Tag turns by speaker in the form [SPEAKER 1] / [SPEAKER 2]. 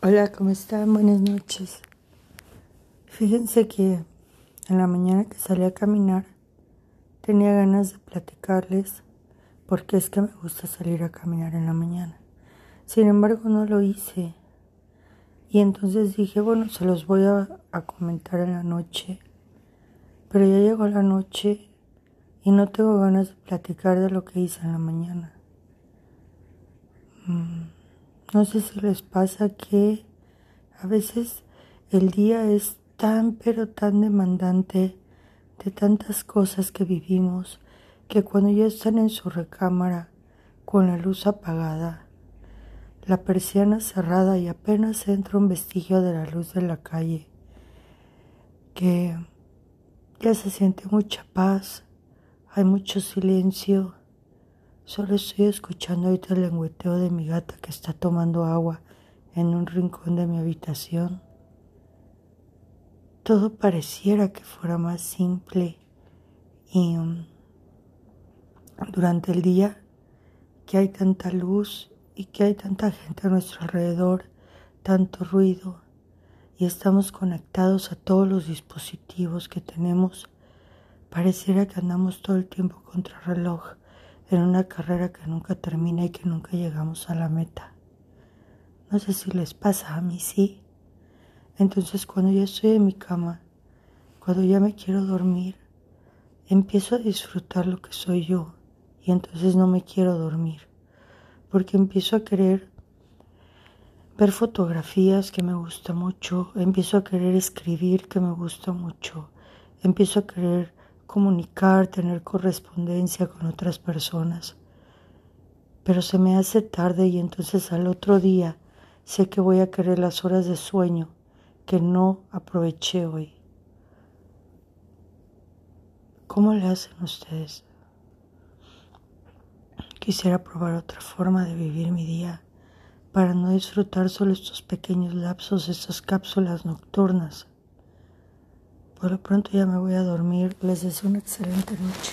[SPEAKER 1] Hola, ¿cómo están? Buenas noches. Fíjense que en la mañana que salí a caminar tenía ganas de platicarles porque es que me gusta salir a caminar en la mañana. Sin embargo, no lo hice. Y entonces dije, bueno, se los voy a, comentar en la noche. Pero ya llegó la noche y no tengo ganas de platicar de lo que hice en la mañana. Mm. No sé si les pasa que a veces el día es tan pero tan demandante de tantas cosas que vivimos que cuando ya están en su recámara con la luz apagada, la persiana cerrada y apenas entra un vestigio de la luz de la calle, que ya se siente mucha paz, hay mucho silencio Solo estoy escuchando ahorita el lengüeteo de mi gata que está tomando agua en un rincón de mi habitación. Todo pareciera que fuera más simple y um, durante el día que hay tanta luz y que hay tanta gente a nuestro alrededor, tanto ruido y estamos conectados a todos los dispositivos que tenemos, pareciera que andamos todo el tiempo contra reloj en una carrera que nunca termina y que nunca llegamos a la meta. No sé si les pasa, a mí sí. Entonces cuando ya estoy en mi cama, cuando ya me quiero dormir, empiezo a disfrutar lo que soy yo y entonces no me quiero dormir, porque empiezo a querer ver fotografías que me gusta mucho, empiezo a querer escribir que me gusta mucho, empiezo a querer comunicar, tener correspondencia con otras personas. Pero se me hace tarde y entonces al otro día sé que voy a querer las horas de sueño que no aproveché hoy. ¿Cómo le hacen ustedes? Quisiera probar otra forma de vivir mi día para no disfrutar solo estos pequeños lapsos, estas cápsulas nocturnas por lo pronto ya me voy a dormir. Les deseo una excelente noche.